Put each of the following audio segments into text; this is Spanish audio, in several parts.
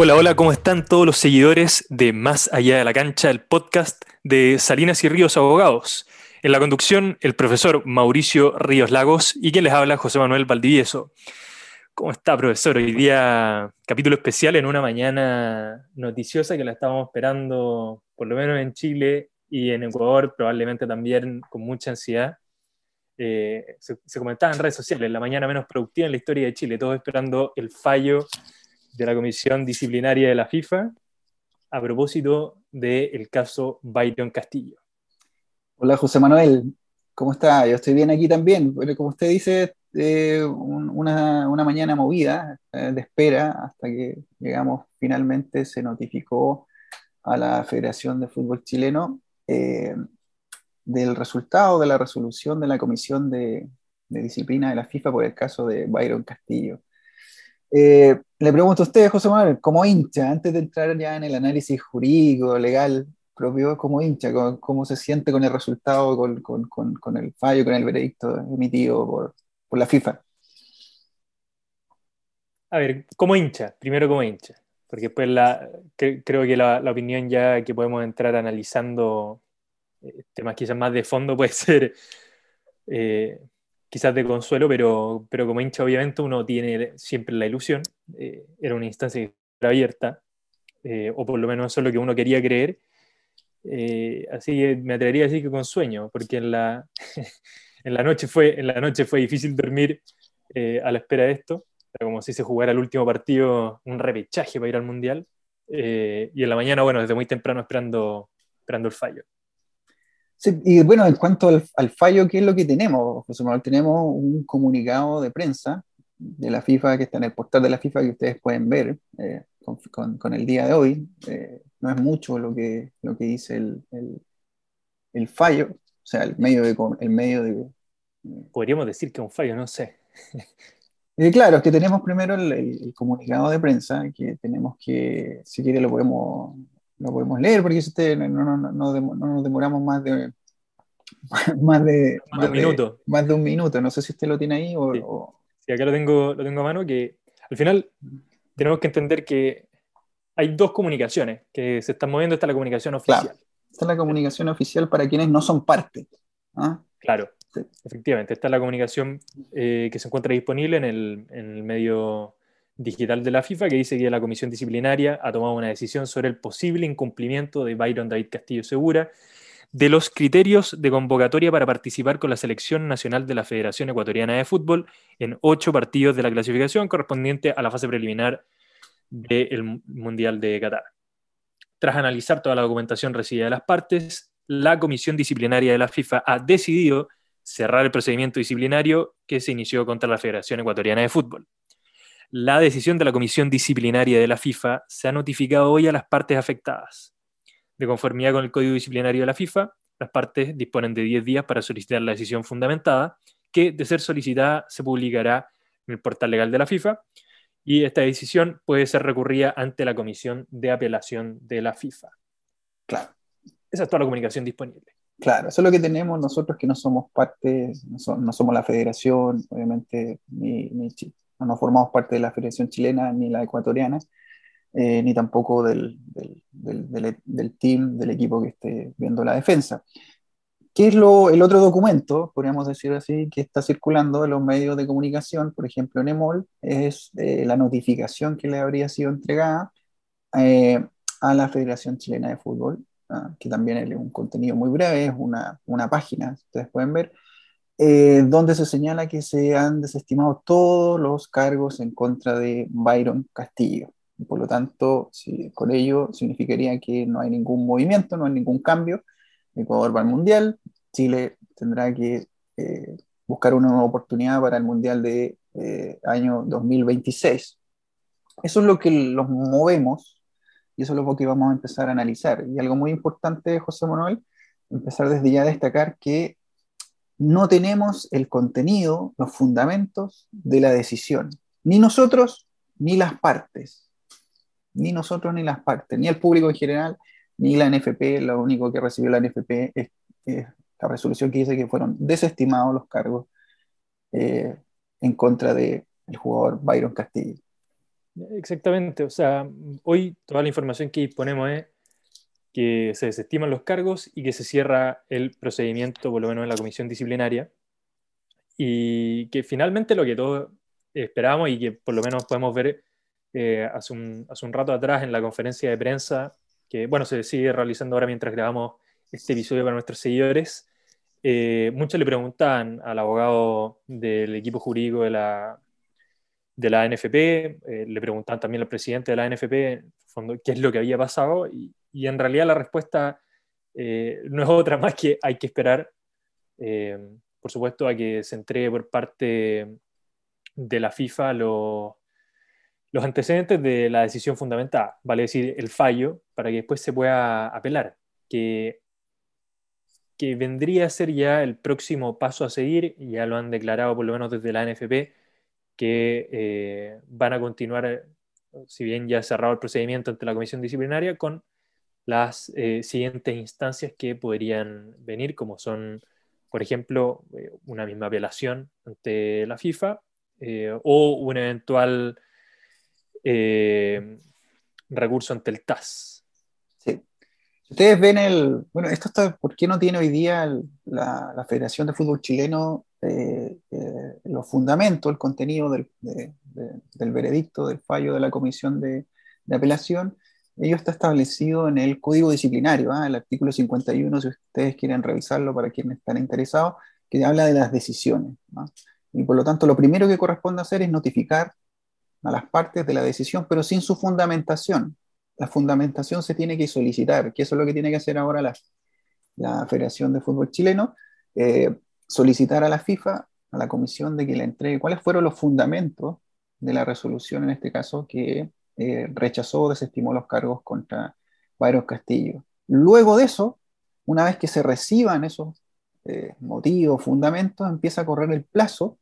Hola, hola, ¿cómo están todos los seguidores de Más Allá de la Cancha, el podcast de Salinas y Ríos Abogados? En la conducción, el profesor Mauricio Ríos Lagos y quien les habla, José Manuel Valdivieso. ¿Cómo está, profesor? Hoy día capítulo especial en una mañana noticiosa que la estábamos esperando, por lo menos en Chile y en Ecuador, probablemente también con mucha ansiedad. Eh, se, se, comentaba en redes sociales, la mañana menos productiva en la historia de Chile, todos esperando el fallo de la Comisión Disciplinaria de la FIFA a propósito del caso Byron Castillo. Hola José Manuel, ¿cómo está? Yo estoy bien aquí también. Bueno, como usted dice, eh, una, una, mañana movida eh, de espera hasta que llegamos, finalmente se notificó a la Federación de Fútbol Chileno eh, del resultado de la resolución de la Comisión de, de, Disciplina de la FIFA por el caso de Byron Castillo. Eh, le pregunto a usted, José Manuel, como hincha, antes de entrar ya en el análisis jurídico, legal, propio, como hincha, cómo, se siente con el resultado, con, con, con, el fallo, con el veredicto emitido por, por la FIFA. A ver, como hincha, primero como hincha, porque después la, creo que la, la, opinión ya que podemos entrar analizando eh, temas quizás más de fondo puede ser eh, quizás de consuelo, pero, pero como hincha obviamente uno tiene siempre la ilusión, eh, era una instancia abierta, eh, o por lo menos eso es lo que uno quería creer, eh, así que me atrevería a decir que con sueño, porque en la, en la, noche, fue, en la noche fue difícil dormir a la espera de esto, era como si se jugara el último partido, un repechaje para ir al Mundial, y en la mañana, bueno, desde muy temprano esperando, esperando el fallo. Sí, y bueno, en cuanto al, fallo, ¿qué es lo que tenemos, José Manuel? Tenemos un comunicado de prensa de la FIFA que está en el portal de la FIFA que ustedes pueden ver eh, con, con, el día de hoy. Eh, no es mucho lo que, lo que dice el, el, el fallo, o sea, el medio de... El medio de Podríamos decir que es un fallo, no sé. Eh, claro, es que tenemos primero el, el, comunicado de prensa, que tenemos que, si quiere lo podemos lo podemos leer porque si usted, no, no, no, no, nos demoramos más de más de, más, de un minuto. Más de un minuto. No sé si usted lo tiene ahí o. Sí, acá lo tengo, lo tengo a mano, que al final tenemos que entender que hay dos comunicaciones que se están moviendo. Está la comunicación oficial. Claro. Esta es la comunicación oficial para quienes no son parte. ¿ah? Claro, sí. efectivamente. Esta es la comunicación eh, que se encuentra disponible en el, en el medio digital de la FIFA que dice que la comisión disciplinaria ha tomado una decisión sobre el posible incumplimiento de Byron David Castillo Segura de los criterios de convocatoria para participar con la selección nacional de la Federación Ecuatoriana de Fútbol en ocho partidos de la clasificación correspondiente a la fase preliminar del Mundial de Qatar. Tras analizar toda la documentación recibida de las partes, la comisión disciplinaria de la FIFA ha decidido cerrar el procedimiento disciplinario que se inició contra la Federación Ecuatoriana de Fútbol. La decisión de la Comisión Disciplinaria de la FIFA se ha notificado hoy a las partes afectadas. De conformidad con el Código Disciplinario de la FIFA, las partes disponen de 10 días para solicitar la decisión fundamentada, que de ser solicitada se publicará en el portal legal de la FIFA y esta decisión puede ser recurrida ante la Comisión de Apelación de la FIFA. Claro. Esa es toda la comunicación disponible. Claro, eso es lo que tenemos nosotros que no somos parte, no, somos la federación, obviamente, ni, ni, no formamos parte de la Federación Chilena ni la ecuatoriana, eh, ni tampoco del, del, del, del equipo que esté viendo la defensa. ¿Qué es lo, el otro documento, podríamos decir así, que está circulando en los medios de comunicación, por ejemplo en EMOL, es eh, la notificación que le habría sido entregada eh, a la Federación Chilena de Fútbol, ah, que también es un contenido muy breve, es una, una página, ustedes pueden ver, eh, donde se señala que se han desestimado todos los cargos en contra de Byron Castillo. Por lo tanto, con ello significaría que no hay ningún movimiento, no hay ningún cambio. Ecuador va al Mundial, Chile tendrá que eh, buscar una nueva oportunidad para el Mundial de eh, año 2026. Eso es lo que los movemos y eso es lo que vamos a empezar a analizar. Y algo muy importante, José Manuel, empezar desde ya a destacar que no tenemos el contenido, los fundamentos de la decisión. Ni nosotros, ni las partes. Ni nosotros, ni las partes. Ni el público en general, ni la NFP. Lo único que recibió la NFP es, la resolución que dice que fueron desestimados los cargos eh, en contra del jugador Byron Castillo. Exactamente, o sea, hoy toda la información que disponemos es que se desestiman los cargos y que se cierra el procedimiento, por lo menos en la comisión disciplinaria, y que finalmente lo que todos esperábamos y que por lo menos podemos ver eh, hace, un, hace, un, rato atrás en la conferencia de prensa, que bueno, se sigue realizando ahora mientras grabamos este episodio para nuestros seguidores, eh, muchos le preguntaban al abogado del equipo jurídico de la, de la NFP, eh, le preguntaban también al presidente de la NFP qué es lo que había pasado y en realidad la respuesta eh, no es otra más que hay que esperar, por supuesto, a que se entregue por parte de la FIFA los antecedentes de la decisión fundamentada, vale decir, el fallo, para que después se pueda apelar, que que vendría a ser ya el próximo paso a seguir, ya lo han declarado por lo menos desde la NFP, que eh, van a continuar, si bien ya cerrado el procedimiento ante la comisión disciplinaria, con las eh, siguientes instancias que podrían venir, como son, por ejemplo, eh, una misma apelación ante la FIFA o un eventual recurso ante el TAS. Ustedes ven el, bueno, esto está, ¿por qué no tiene hoy día la, Federación de Fútbol Chileno eh, eh, los fundamentos, el contenido del, del, veredicto, del fallo de la comisión de, apelación? Ello está establecido en el Código Disciplinario, ¿ah? el artículo 51, si ustedes quieren revisarlo para quienes están interesados, que habla de las decisiones. Y por lo tanto, lo primero que corresponde hacer es notificar a las partes de la decisión, pero sin su fundamentación la fundamentación se tiene que solicitar, que eso es lo que tiene que hacer ahora la, la Federación de Fútbol Chileno, eh, solicitar a la FIFA, a la comisión, de que le entregue cuáles fueron los fundamentos de la resolución, en este caso, que eh, rechazó o desestimó los cargos contra Byron Castillo. Luego de eso, una vez que se reciban esos eh, motivos, fundamentos, empieza a correr el plazo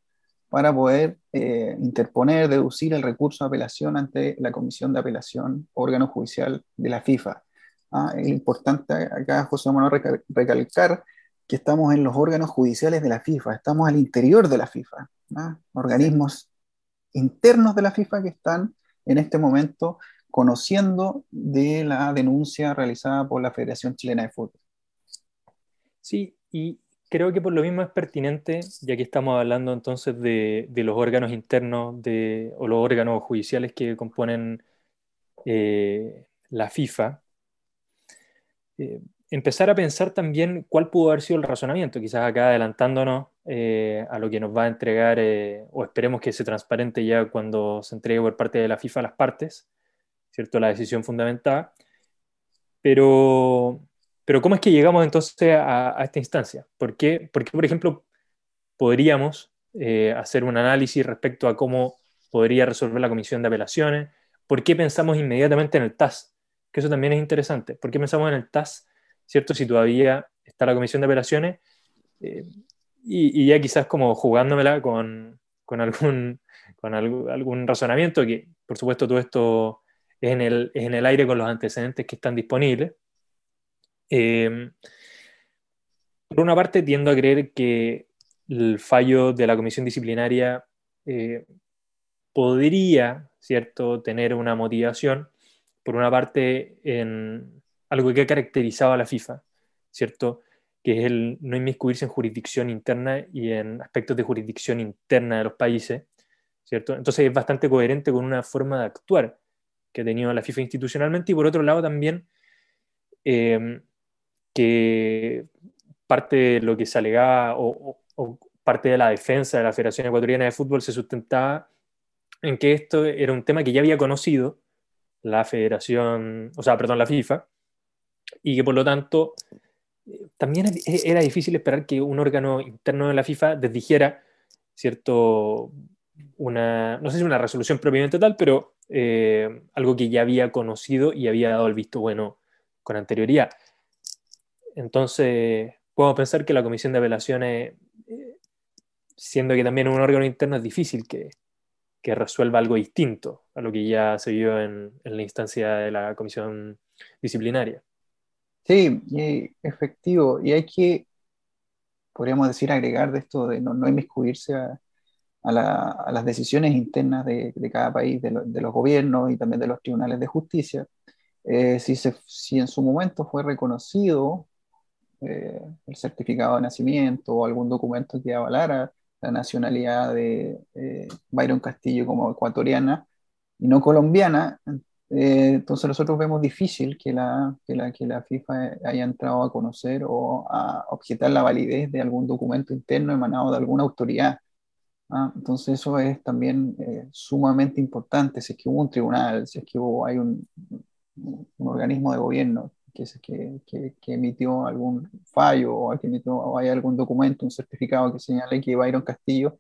para poder eh, interponer, deducir el recurso de apelación ante la Comisión de Apelación, órgano judicial de la FIFA. Ah, es importante acá, José Manuel, recalcar que estamos en los órganos judiciales de la FIFA, estamos al interior de la FIFA, ¿ah? organismos internos de la FIFA que están en este momento conociendo de la denuncia realizada por la Federación Chilena de Fútbol. Sí, y, creo que por lo mismo es pertinente, ya que estamos hablando entonces de, los órganos internos de, o los órganos judiciales que componen eh, la FIFA, eh, empezar a pensar también cuál pudo haber sido el razonamiento, quizás acá adelantándonos eh, a lo que nos va a entregar, o esperemos que se transparente ya cuando se entregue por parte de la FIFA a las partes, ¿cierto? La decisión fundamentada. Pero pero ¿cómo es que llegamos entonces a, esta instancia? ¿Por qué, Porque, por ejemplo, podríamos eh, hacer un análisis respecto a cómo podría resolver la comisión de apelaciones? ¿Por qué pensamos inmediatamente en el TAS? Que eso también es interesante. ¿Por qué pensamos en el TAS? ¿Cierto? Si todavía está la comisión de apelaciones. Y, ya quizás como jugándomela con, algún, con algún razonamiento, que por supuesto todo esto es en, el, es en el aire con los antecedentes que están disponibles. Em, por una parte, tiendo a creer que el fallo de la comisión disciplinaria eh, podría, ¿cierto?, tener una motivación, por una parte, en algo que ha caracterizado a la FIFA, ¿cierto?, que es el no inmiscuirse en jurisdicción interna y en aspectos de jurisdicción interna de los países, ¿cierto? Entonces es bastante coherente con una forma de actuar que ha tenido la FIFA institucionalmente y por otro lado también em, que parte de lo que se alegaba o, parte de la defensa de la Federación Ecuatoriana de Fútbol se sustentaba en que esto era un tema que ya había conocido la Federación, o sea, perdón, la FIFA, y que por lo tanto también era difícil esperar que un órgano interno de la FIFA desdijera cierto, una, no sé si una resolución propiamente tal, pero eh, algo que ya había conocido y había dado el visto bueno con anterioridad. Entonces, puedo pensar que la comisión de apelaciones, eh, siendo que también un órgano interno, es difícil que, resuelva algo distinto a lo que ya se vio en, la instancia de la comisión disciplinaria. Sí, efectivo. Y hay que, podríamos decir, agregar de esto de no, no inmiscuirse a, a, las decisiones internas de, cada país, de, los gobiernos y también de los tribunales de justicia, eh, si, si en su momento fue reconocido eh, el certificado de nacimiento o algún documento que avalara la nacionalidad de eh, Byron Castillo como ecuatoriana y no colombiana, eh, entonces nosotros vemos difícil que la, que, la, que la FIFA haya entrado a conocer o a objetar la validez de algún documento interno emanado de alguna autoridad. ¿ah? Entonces eso es también sumamente importante, si es que hubo un tribunal, si es que hubo, hay un, un organismo de gobierno que, que, que, emitió algún fallo o, que emitió, o hay algún documento, un certificado que señale que Byron Castillo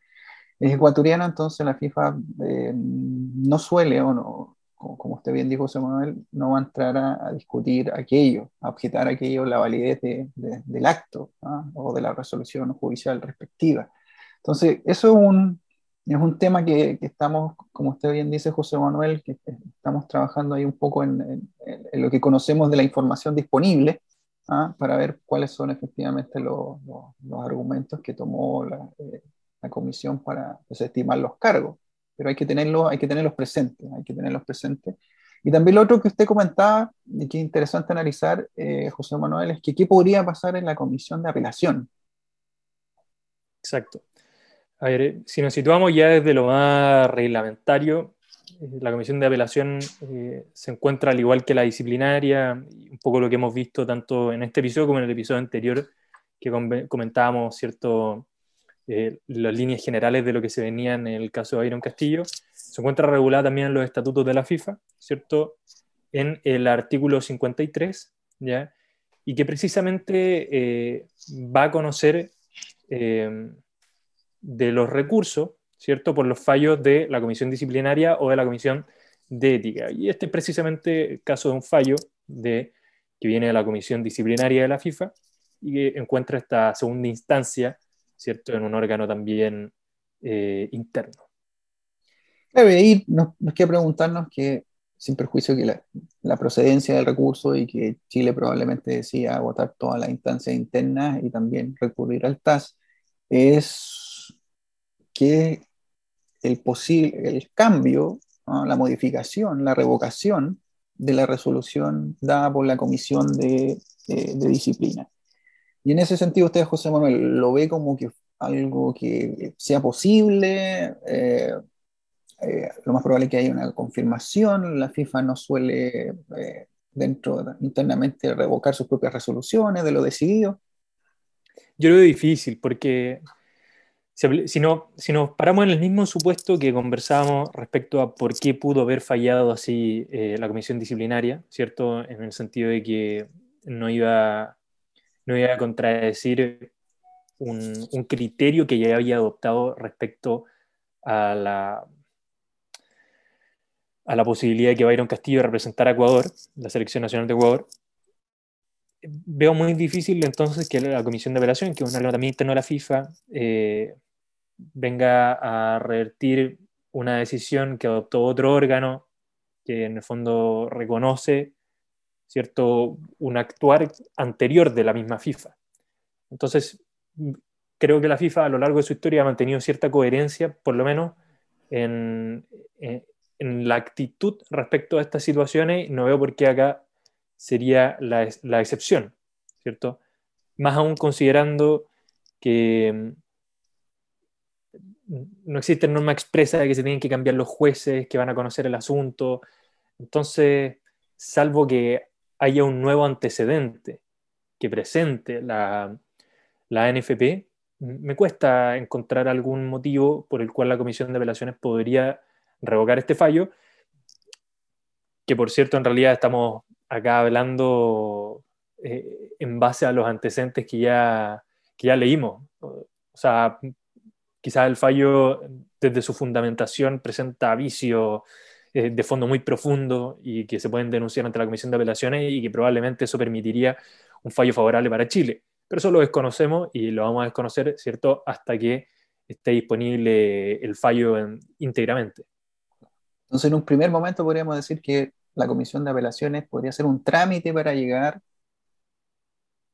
es ecuatoriano, entonces la FIFA eh, no suele, o no, como usted bien dijo, José Manuel, no va a entrar a, discutir aquello, a objetar aquello, la validez de, del acto ¿ah? o de la resolución judicial respectiva. Entonces, eso es un, es un tema que, estamos, como usted bien dice, José Manuel, que estamos trabajando ahí un poco en, lo que conocemos de la información disponible, ¿ah? para ver cuáles son efectivamente los, argumentos que tomó la, eh, la, comisión para desestimar los cargos. Pero hay que, tenerlos, hay que tenerlos presentes, hay que tenerlos presentes. Y también lo otro que usted comentaba, y que es interesante analizar, eh, José Manuel, es que qué podría pasar en la comisión de apelación. Exacto. A ver, si nos situamos ya desde lo más reglamentario, eh, la comisión de apelación eh, se encuentra al igual que la disciplinaria, un poco lo que hemos visto tanto en este episodio como en el episodio anterior, que comentábamos cierto, eh, las líneas generales de lo que se venía en el caso de Byron Castillo. Se encuentra regulada también en los estatutos de la FIFA, ¿cierto? En el artículo 53, ¿ya? Y que precisamente va a conocer de los recursos, ¿cierto? Por los fallos de la comisión disciplinaria o de la comisión de ética. Y este es precisamente el caso de un fallo de, que viene de la comisión disciplinaria de la FIFA y que encuentra esta segunda instancia, ¿cierto? En un órgano también eh, interno. Claro, nos, nos queda preguntarnos que, sin perjuicio que la, procedencia del recurso y que Chile probablemente decida agotar todas las instancias internas y también recurrir al TAS, es que el, posible, el cambio, la modificación, la revocación de la resolución dada por la Comisión de, Disciplina. Y en ese sentido, usted, José Manuel, lo ve como que algo que sea posible. Eh, eh, lo más probable es que haya una confirmación. La FIFA no suele eh, dentro internamente revocar sus propias resoluciones de lo decidido. Yo lo veo difícil porque si, no, si nos paramos en el mismo supuesto que conversábamos respecto a por qué pudo haber fallado así la comisión disciplinaria, ¿cierto? En el sentido de que no iba, no iba a contradecir un, criterio que ya había adoptado respecto a la, a la posibilidad de que Byron Castillo representara a Ecuador, la selección nacional de Ecuador, veo muy difícil entonces que la Comisión de Apelación, que es un órgano interno de la FIFA, eh, venga a revertir una decisión que adoptó otro órgano que en el fondo reconoce cierto un actuar anterior de la misma FIFA. Entonces, creo que la FIFA a lo largo de su historia ha mantenido cierta coherencia, por lo menos en, la actitud respecto a estas situaciones. No veo por qué acá sería la, la excepción, ¿cierto? Más aún considerando que no existe norma expresa de que se tienen que cambiar los jueces que van a conocer el asunto. Entonces, salvo que haya un nuevo antecedente que presente la, la NFP, me cuesta encontrar algún motivo por el cual la Comisión de Apelaciones podría revocar este fallo, que por cierto en realidad estamos acá hablando eh, en base a los antecedentes que ya, que ya leímos. O sea, quizás el fallo desde su fundamentación presenta vicios eh, de fondo muy profundo y que se pueden denunciar ante la Comisión de Apelaciones y que probablemente eso permitiría un fallo favorable para Chile. Pero eso lo desconocemos y lo vamos a desconocer, ¿cierto?, hasta que esté disponible el fallo íntegramente. Entonces, en un primer momento podríamos decir que la Comisión de Apelaciones podría ser un trámite para llegar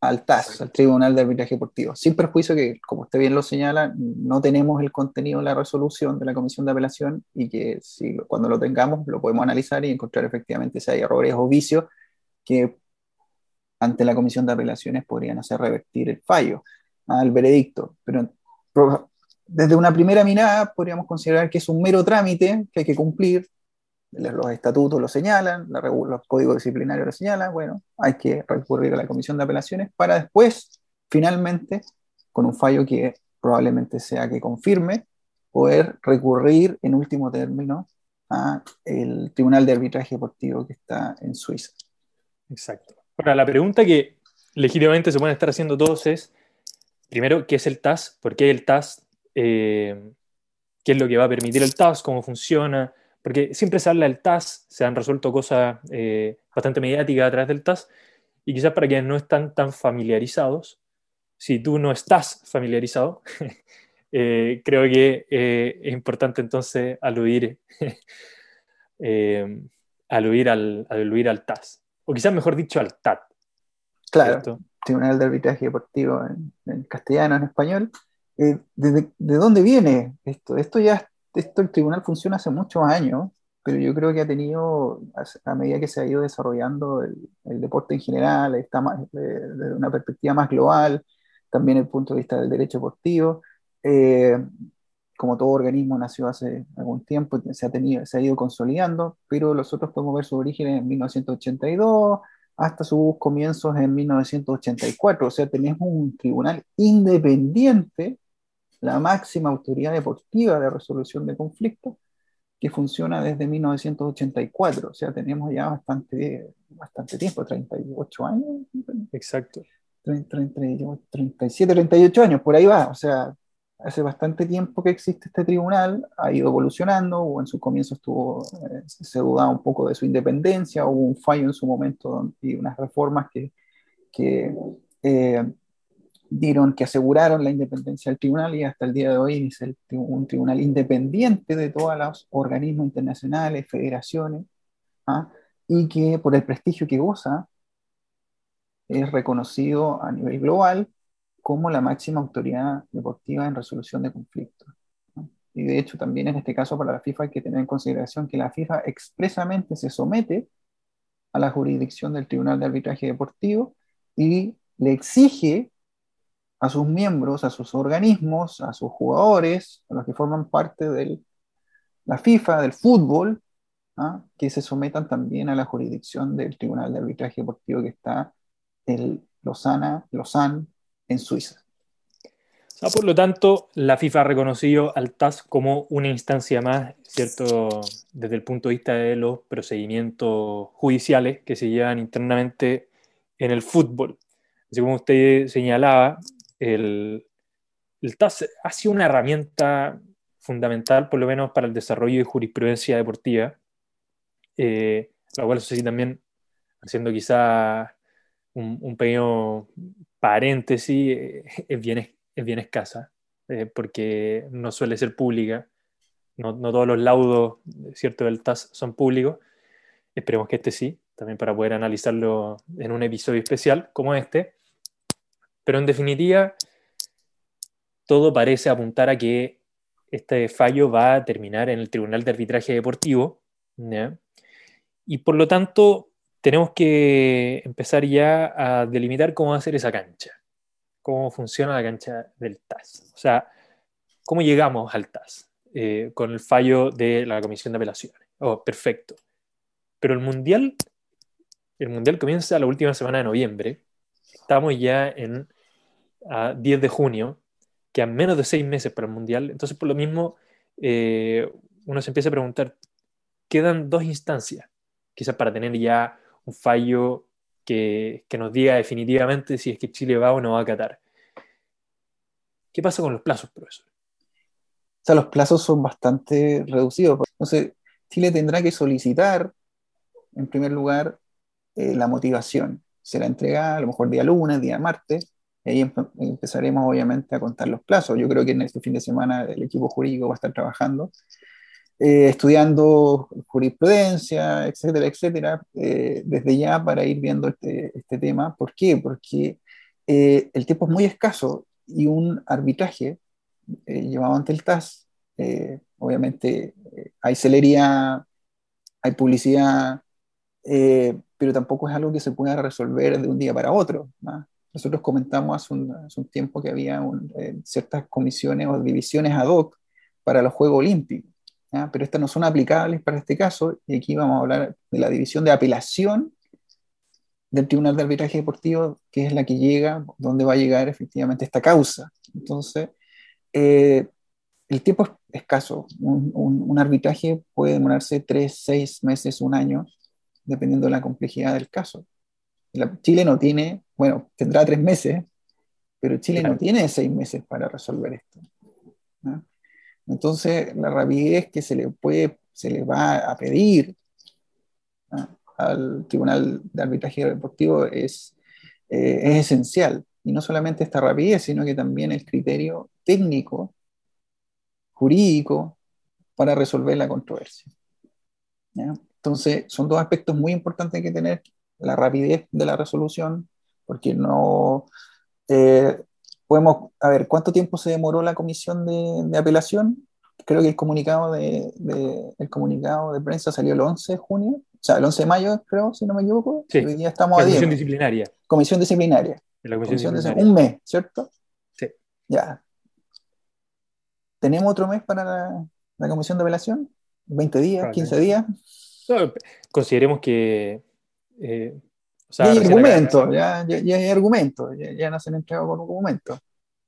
al TAS, al Tribunal de Arbitraje Deportivo, sin perjuicio que, como usted bien lo señala, no tenemos el contenido de la resolución de la Comisión de Apelación y que si, cuando lo tengamos lo podemos analizar y encontrar efectivamente si hay errores o vicios que ante la Comisión de Apelaciones podrían hacer revertir el fallo, al veredicto. Pero desde una primera mirada podríamos considerar que es un mero trámite que hay que cumplir, los estatutos lo señalan, los códigos disciplinarios lo señalan, bueno, hay que recurrir a la comisión de apelaciones para después, finalmente, con un fallo que probablemente sea que confirme, poder recurrir en último término a el Tribunal de Arbitraje Deportivo que está en Suiza. Exacto. Ahora, la pregunta que legítimamente se pueden estar haciendo todos es, primero, ¿qué es el TAS? ¿Por qué el TAS? Eh, ¿Qué es lo que va a permitir el TAS? ¿Cómo funciona? Porque siempre se habla del TAS, se han resuelto cosas eh, bastante mediáticas a través del TAS, y quizás para quienes no están tan familiarizados, si tú no estás familiarizado, eh, creo que eh, es importante entonces aludir, aludir, al, aludir al TAS, o quizás mejor dicho al TAT. Claro, Tribunal de Arbitraje Deportivo en, castellano, en español. ¿de, ¿De dónde viene esto? Esto ya esto el tribunal funciona hace muchos años, pero yo creo que ha tenido, a medida que se ha ido desarrollando el, deporte en general, está más, desde una perspectiva más global, también el punto de vista del derecho deportivo, eh, como todo organismo nació hace algún tiempo, se ha, tenido, se ha ido consolidando, pero nosotros podemos ver su origen en 1982 hasta sus comienzos en 1984, o sea, tenemos un tribunal independiente la máxima autoridad deportiva de resolución de conflictos, que funciona desde 1984, o sea, tenemos ya bastante, bastante tiempo, 38 años. Exacto. 37, 38 años, por ahí va, o sea, hace bastante tiempo que existe este tribunal, ha ido evolucionando, o en su comienzo estuvo, eh, se dudaba un poco de su independencia, hubo un fallo en su momento y unas reformas que, que eh, dieron, que aseguraron la independencia del tribunal y hasta el día de hoy es un tribunal independiente de todos los organismos internacionales, federaciones, ¿ah? y que por el prestigio que goza es reconocido a nivel global como la máxima autoridad deportiva en resolución de conflictos. Y de hecho también en este caso para la FIFA hay que tener en consideración que la FIFA expresamente se somete a la jurisdicción del Tribunal de Arbitraje Deportivo y le exige a sus miembros, a sus organismos, a sus jugadores, a los que forman parte de la FIFA, del fútbol, ¿ah? que se sometan también a la jurisdicción del Tribunal de Arbitraje Deportivo que está en Lausanne, Lausanne en Suiza. por lo tanto, la FIFA ha reconocido al TAS como una instancia más, ¿cierto? Desde el punto de vista de los procedimientos judiciales que se llevan internamente en el fútbol. Así como usted señalaba, el, TAS ha sido una herramienta fundamental, por lo menos para el desarrollo de jurisprudencia deportiva, eh, la cual, eso sí, también haciendo quizá un, pequeño paréntesis, eh, es, bien, es bien escasa, eh, porque no suele ser pública, no, no, todos los laudos ¿cierto? del TAS son públicos, esperemos que este sí, también para poder analizarlo en un episodio especial como este. Pero en definitiva, todo parece apuntar a que este fallo va a terminar en el Tribunal de Arbitraje Deportivo. Y por lo tanto, tenemos que empezar ya a delimitar cómo va a ser esa cancha, cómo funciona la cancha del TAS. O sea, cómo llegamos al TAS eh, con el fallo de la Comisión de Apelaciones. Oh, perfecto. Pero el Mundial, el Mundial comienza la última semana de noviembre estamos ya en a 10 de junio, que a menos de seis meses para el Mundial. Entonces, por lo mismo, eh, uno se empieza a preguntar, quedan dos instancias, quizás para tener ya un fallo que, que, nos diga definitivamente si es que Chile va o no va a Qatar. ¿Qué pasa con los plazos, profesor? O sea, los plazos son bastante reducidos. Entonces, Chile tendrá que solicitar, en primer lugar, eh, la motivación será entregada a lo mejor día lunes, día martes, y ahí empezaremos obviamente a contar los plazos. Yo creo que en este fin de semana el equipo jurídico va a estar trabajando, eh, estudiando jurisprudencia, etcétera, etcétera, eh, desde ya para ir viendo este, este, tema. ¿Por qué? Porque eh, el tiempo es muy escaso y un arbitraje eh, llevado ante el TAS, eh, obviamente hay celería, hay publicidad, pero tampoco es algo que se pueda resolver de un día para otro. Nosotros comentamos hace un, tiempo que había ciertas comisiones o divisiones ad hoc para los Juegos Olímpicos, pero estas no son aplicables para este caso, y aquí vamos a hablar de la división de apelación del Tribunal de Arbitraje Deportivo, que es la que llega, donde va a llegar efectivamente esta causa. Entonces, eh, el tiempo es escaso. Un, arbitraje puede demorarse tres, seis meses, un año, dependiendo de la complejidad del caso. Chile no tiene, bueno, tendrá tres meses, pero Chile no tiene seis meses para resolver esto. Entonces, la rapidez que se le puede, se le va a pedir al Tribunal de Arbitraje Deportivo es, eh, es esencial. Y no solamente esta rapidez, sino que también el criterio técnico, jurídico, para resolver la controversia. Entonces, son dos aspectos muy importantes que tener, la rapidez de la resolución, porque no eh, podemos, a ver, ¿cuánto tiempo se demoró la comisión de, de apelación? Creo que el comunicado de, de, el comunicado de prensa salió el 11 de junio, o sea, el 11 de mayo, creo, si no me equivoco. Sí. Hoy día estamos a Comisión disciplinaria. Comisión disciplinaria. La comisión disciplinaria. Un mes, ¿cierto? Sí. Ya. ¿Tenemos otro mes para la, comisión de apelación? ¿20 días? ¿15 días? consideremos que. Eh, ya hay argumento, ya, ya, hay argumento, ya, ya nos han entregado con argumento.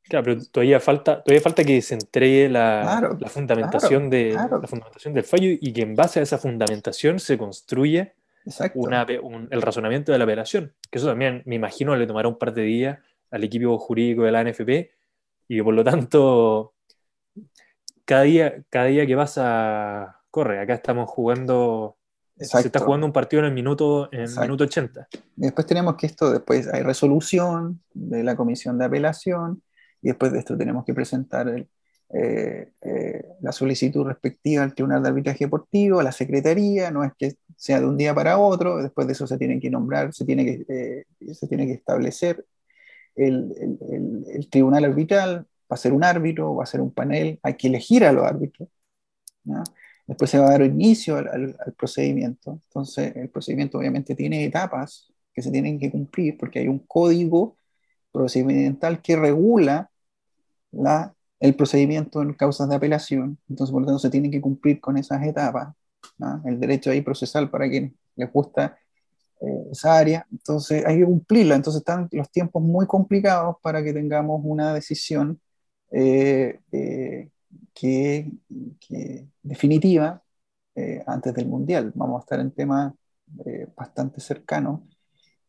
Claro, pero todavía falta, todavía falta que se entregue la, la fundamentación, de, la fundamentación del fallo y que en base a esa fundamentación se construye el razonamiento de la apelación. Que eso también, me imagino, le tomará un par de días al equipo jurídico de la NFP y que por lo tanto, cada día, cada día que pasa, corre. Acá estamos jugando Se está jugando un partido en el minuto, en el minuto 80. después tenemos que esto, después hay resolución de la comisión de apelación, y después de esto tenemos que presentar eh, eh, la solicitud respectiva al Tribunal de Arbitraje Deportivo, a la Secretaría, no es que sea de un día para otro, después de eso se tiene que nombrar, se tiene que, eh, se tiene que establecer el, el, el, tribunal arbitral, va a ser un árbitro, va a ser un panel, hay que elegir a los árbitros. Después se va a dar inicio al, al, procedimiento. Entonces, el procedimiento obviamente tiene etapas que se tienen que cumplir porque hay un código procedimental que regula la, el procedimiento en causas de apelación. Entonces, por lo tanto, se tiene que cumplir con esas etapas. El derecho ahí procesal para quien les gusta eh, esa área. Entonces, hay que cumplirla. Entonces, están los tiempos muy complicados para que tengamos una decisión eh, eh, que, definitiva antes del Mundial. Vamos a estar en temas bastante cercanos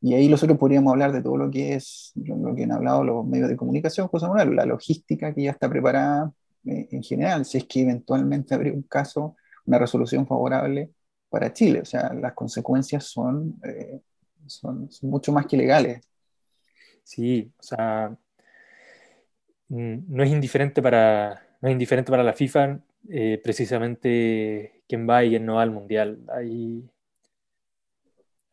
y ahí nosotros podríamos hablar de todo lo que es, lo, que han hablado los medios de comunicación, José Manuel, la logística que ya está preparada eh, en general, si es que eventualmente habría un caso, una resolución favorable para Chile. O sea, las consecuencias son, eh, son, mucho más que legales. Sí, o sea, mm, no es indiferente para, no es indiferente para la FIFA eh, precisamente quién va y quién no va al Mundial. Hay,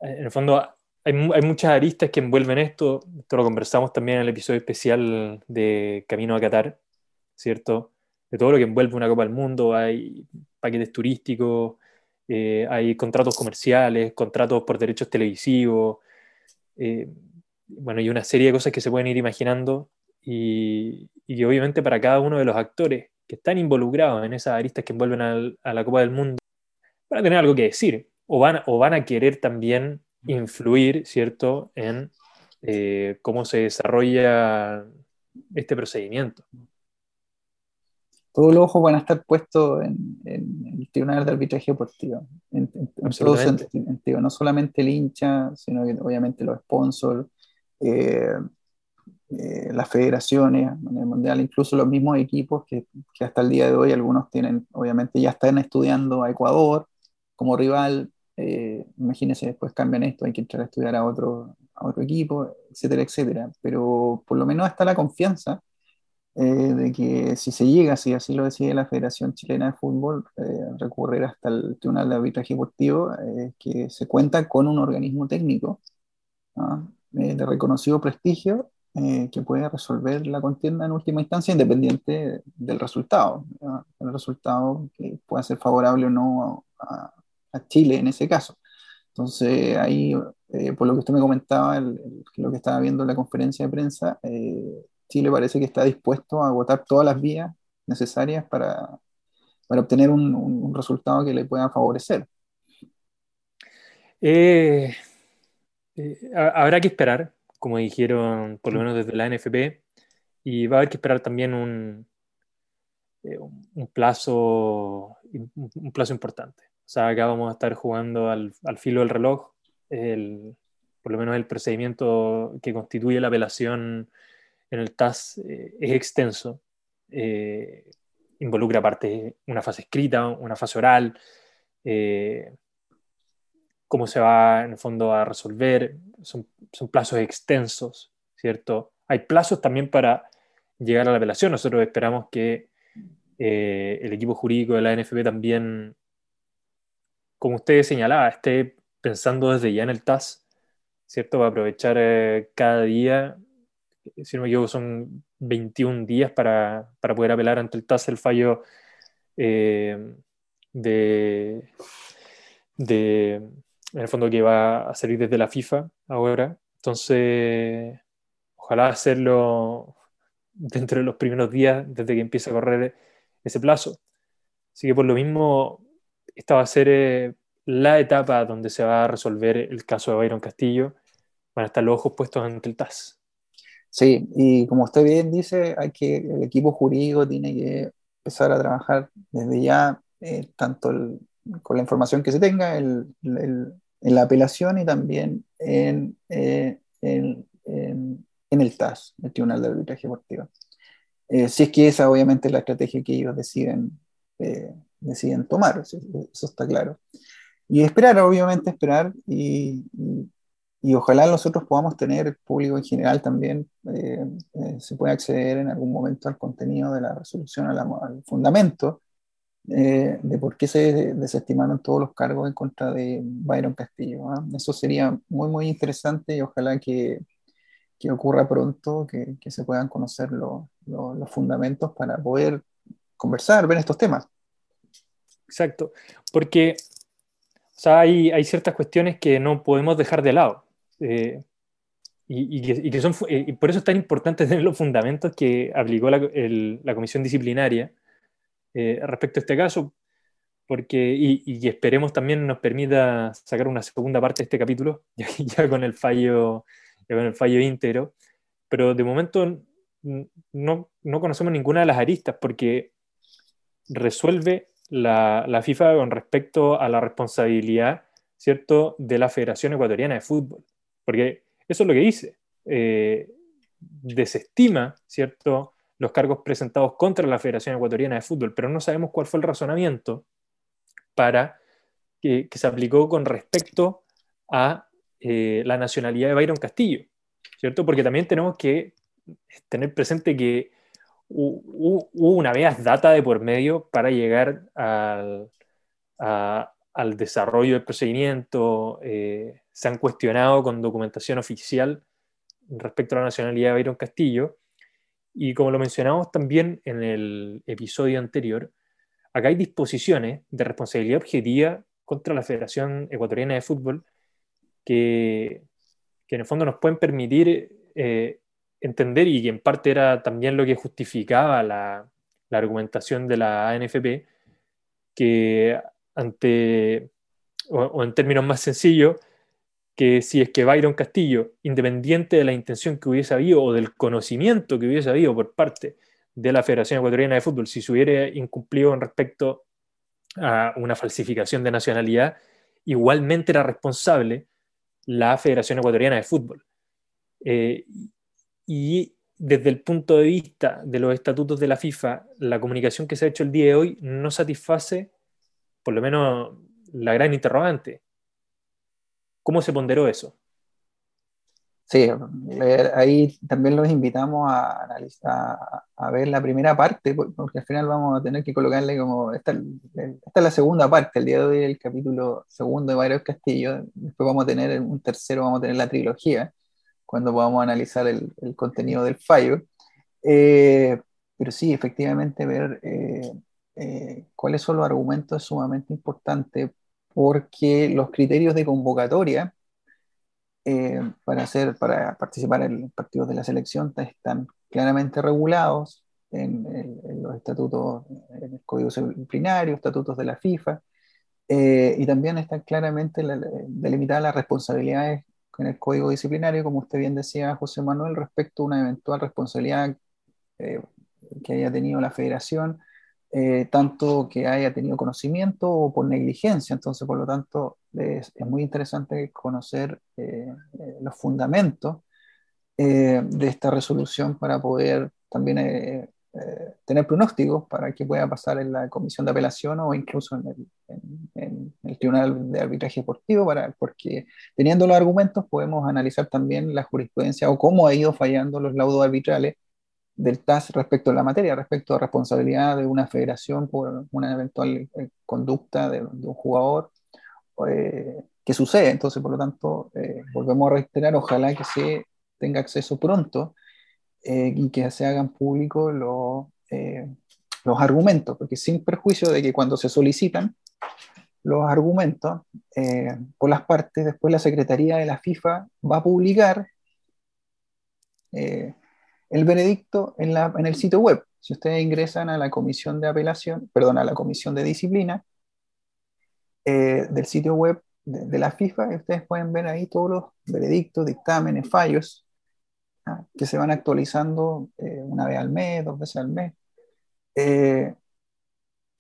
en el fondo hay, muchas aristas que envuelven esto. Esto lo conversamos también en el episodio especial de Camino a Qatar, ¿cierto? De todo lo que envuelve una Copa del Mundo. Hay paquetes turísticos, eh, hay contratos comerciales, contratos por derechos televisivos. Eh, bueno, y una serie de cosas que se pueden ir imaginando y, y obviamente para cada uno de los actores que están involucrados en esas aristas que envuelven a la Copa del Mundo, van a tener algo que decir o van, o van a querer también influir, ¿cierto?, en eh, cómo se desarrolla este procedimiento. Todos los ojos van a estar puestos en, el Tribunal de Arbitraje Deportivo, en, todo sentido, no solamente el hincha, sino que obviamente los sponsors, eh, eh, las federaciones en el mundial, incluso los mismos equipos que, que, hasta el día de hoy algunos tienen, obviamente ya están estudiando a Ecuador como rival, eh, imagínense, después cambian esto, hay que entrar a estudiar a otro, a otro equipo, etcétera, etcétera. Pero por lo menos está la confianza eh, de que si se llega, si así lo decide la Federación Chilena de Fútbol, eh, recurrir hasta el Tribunal de Arbitraje Deportivo, que se cuenta con un organismo técnico de reconocido prestigio eh, que puede resolver la contienda en última instancia, independiente del resultado. El resultado que pueda ser favorable o no a, Chile en ese caso. Entonces, ahí, eh, por lo que usted me comentaba, lo que estaba viendo en la conferencia de prensa, eh, Chile parece que está dispuesto a agotar todas las vías necesarias para, para obtener un, un, resultado que le pueda favorecer. habrá que esperar, como dijeron por lo menos desde la NFP, y va a haber que esperar también un, eh, un, plazo, un plazo importante. O sea, acá vamos a estar jugando al, al filo del reloj, el, por lo menos el procedimiento que constituye la apelación en el TAS eh, es extenso. Eh, involucra aparte una fase escrita, una fase oral, cómo se va en el fondo a resolver, son, son plazos extensos, ¿cierto? Hay plazos también para llegar a la apelación. Nosotros esperamos que eh, el equipo jurídico de la NFP también, como usted señalaba, esté pensando desde ya en el TAS, ¿cierto? Va a aprovechar eh, cada día, si no me equivoco, son 21 días para, para poder apelar ante el TAS el fallo eh, de en el fondo que va a salir desde la FIFA ahora. Entonces, ojalá hacerlo dentro de los primeros días, desde que empiece a correr ese plazo. Así que por lo mismo, esta va a ser eh, la etapa donde se va a resolver el caso de Byron Castillo. Van a estar los ojos puestos ante el TAS. Sí, y como usted bien dice, hay que, el equipo jurídico tiene que empezar a trabajar desde ya, eh, tanto con la información que se tenga, el, en la apelación y también en, eh, en, el TAS, el Tribunal de Arbitraje Deportivo. Eh, si es que esa obviamente es la estrategia que ellos deciden, eh, deciden tomar, eso, está claro. Y esperar, obviamente esperar, y, y, ojalá nosotros podamos tener, el público en general también, se pueda acceder en algún momento al contenido de la resolución, al fundamento, eh, de por qué se desestimaron todos los cargos en contra de Byron Castillo. ¿ah? Eso sería muy, muy interesante y ojalá que, que ocurra pronto, que, que, se puedan conocer los fundamentos para poder conversar, ver estos temas. Exacto, porque o sea, hay, hay, ciertas cuestiones que no podemos dejar de lado. Eh, y, y, que, son, eh, y por eso es tan importante tener los fundamentos que aplicó la, la comisión disciplinaria eh, respecto a este caso, porque, y, esperemos también nos permita sacar una segunda parte de este capítulo, ya, con el fallo, ya con el fallo íntegro, pero de momento no, no conocemos ninguna de las aristas porque resuelve la, la, FIFA con respecto a la responsabilidad, ¿cierto?, de la Federación Ecuatoriana de Fútbol, porque eso es lo que dice, eh, desestima, ¿cierto?, los cargos presentados contra la Federación Ecuatoriana de Fútbol, pero no sabemos cuál fue el razonamiento para que, se aplicó con respecto a eh, la nacionalidad de Byron Castillo, ¿cierto? Porque también tenemos que tener presente que hubo una data de por medio para llegar al, al desarrollo del procedimiento, eh, se han cuestionado con documentación oficial respecto a la nacionalidad de Byron Castillo, y como lo mencionamos también en el episodio anterior, acá hay disposiciones de responsabilidad objetiva contra la Federación Ecuatoriana de Fútbol que, que en el fondo nos pueden permitir eh, entender y que en parte era también lo que justificaba la, argumentación de la ANFP, que ante, o en términos más sencillos, que si es que Byron Castillo, independiente de la intención que hubiese habido o del conocimiento que hubiese habido por parte de la Federación Ecuatoriana de Fútbol, si se hubiera incumplido en respecto a una falsificación de nacionalidad, igualmente era responsable la Federación Ecuatoriana de Fútbol. Eh, y desde el punto de vista de los estatutos de la FIFA, la comunicación que se ha hecho el día de hoy no satisface, por lo menos, la gran interrogante. ¿Cómo se ponderó eso? Sí, ahí también los invitamos a, analizar, a ver la primera parte, porque al final vamos a tener que colocarle como, esta, esta es la segunda parte, el día de hoy el capítulo segundo de Byron Castillo, después vamos a tener un tercero, vamos a tener la trilogía, cuando podamos analizar el, contenido del fallo. Eh, pero sí, efectivamente, ver eh, cuáles son los argumentos es sumamente importante porque los criterios de convocatoria para, hacer, para participar en partidos de la selección están claramente regulados en, los estatutos, en el Código Disciplinario, estatutos de la FIFA, eh, y también están claramente delimitadas las responsabilidades en el Código Disciplinario, como usted bien decía, José Manuel, respecto a una eventual responsabilidad eh, que haya tenido la federación, eh, tanto que haya tenido conocimiento o por negligencia. Entonces, por lo tanto, es, es muy interesante conocer los fundamentos de esta resolución para poder también eh, tener pronósticos para que pueda pasar en la comisión de apelación o incluso en el, el, tribunal de arbitraje deportivo, para, porque teniendo los argumentos podemos analizar también la jurisprudencia o cómo ha ido fallando los laudos arbitrales del TAS respecto a la materia, respecto a responsabilidad de una federación por una eventual eh, conducta de, un jugador eh, que sucede. Entonces, por lo tanto, volvemos a reiterar, ojalá que se tenga acceso pronto eh, y que se hagan públicos eh, los argumentos, porque sin perjuicio de que cuando se solicitan los argumentos eh, por las partes, después la Secretaría de la FIFA va a publicar el veredicto en, el sitio web. Si ustedes ingresan a la comisión de apelación, perdón, a la comisión de disciplina del sitio web de, la FIFA, ustedes pueden ver ahí todos los veredictos, dictámenes, fallos que se van actualizando eh, una vez al mes, dos veces al mes. Eh,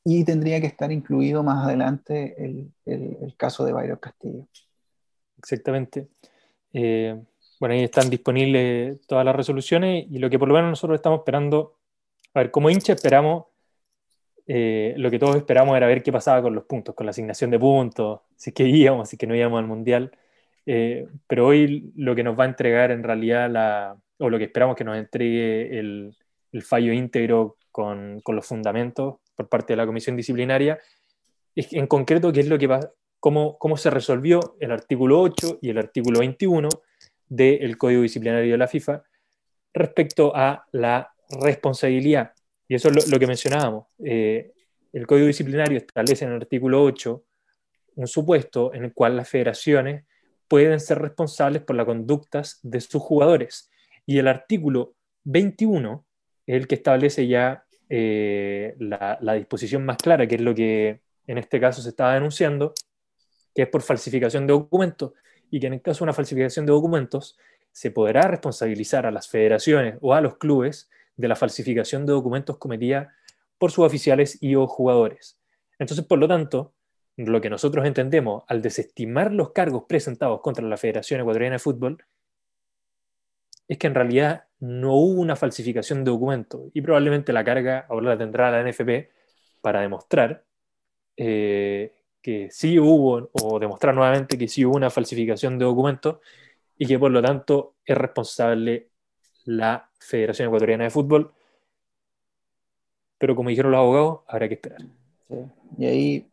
y tendría que estar incluido más adelante el, caso de Bayro Castillo. Exactamente. Eh, bueno, ahí están disponibles todas las resoluciones y lo que por lo menos nosotros estamos esperando, a ver, como hincha esperamos, lo que todos esperamos era ver qué pasaba con los puntos, con la asignación de puntos, si es que íbamos, si es que no íbamos al Mundial. Eh, pero hoy lo que nos va a entregar en realidad, la, o lo que esperamos que nos entregue el, el fallo íntegro con, con, los fundamentos por parte de la comisión disciplinaria, es en concreto qué es lo que va, cómo, cómo se resolvió el artículo 8 y el artículo 21 del Código Disciplinario de la FIFA respecto a la responsabilidad. Y eso es lo, que mencionábamos. Eh, el Código Disciplinario establece en el artículo 8 un supuesto en el cual las federaciones pueden ser responsables por las conductas de sus jugadores. Y el artículo 21 es el que establece ya eh, la, disposición más clara, que es lo que en este caso se estaba denunciando, que es por falsificación de documentos, y que en el caso de una falsificación de documentos se podrá responsabilizar a las federaciones o a los clubes de la falsificación de documentos cometida por sus oficiales y o jugadores. Entonces, por lo tanto, lo que nosotros entendemos al desestimar los cargos presentados contra la Federación Ecuatoriana de Fútbol es que en realidad no hubo una falsificación de documentos y probablemente la carga ahora la tendrá la NFP para demostrar eh, que sí hubo o demostrar nuevamente que sí hubo una falsificación de documentos y que por lo tanto es responsable la Federación Ecuatoriana de Fútbol. Pero como dijeron los abogados, habrá que esperar. Y ahí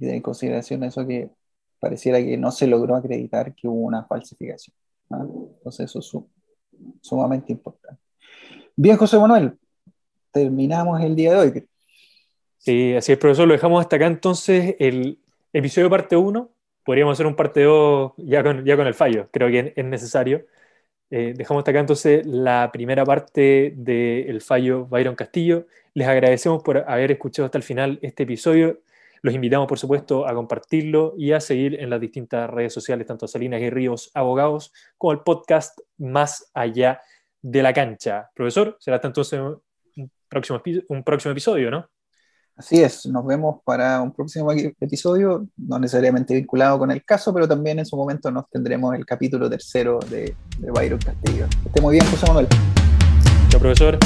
en consideración eso que pareciera que no se logró acreditar que hubo una falsificación. Entonces eso es sumamente importante. Bien, José Manuel, terminamos el día de hoy. Sí, así es, profesor, lo dejamos hasta acá entonces el episodio parte 1. Podríamos hacer un parte 2 ya con, ya con el fallo, creo que es necesario. Eh, dejamos hasta acá entonces la primera parte del fallo Byron Castillo. Les agradecemos por haber escuchado hasta el final este episodio. Los invitamos, por supuesto, a compartirlo y a seguir en las distintas redes sociales, tanto Salinas y Ríos Abogados, como el podcast Más Allá de la Cancha. Profesor, será hasta entonces un próximo, un próximo episodio, ¿no? Así es, nos vemos para un próximo episodio, no necesariamente vinculado con el caso, pero también en su momento nos tendremos el capítulo tercero de, de Byron Castillo. esté muy bien, José Manuel. Chao, profesor.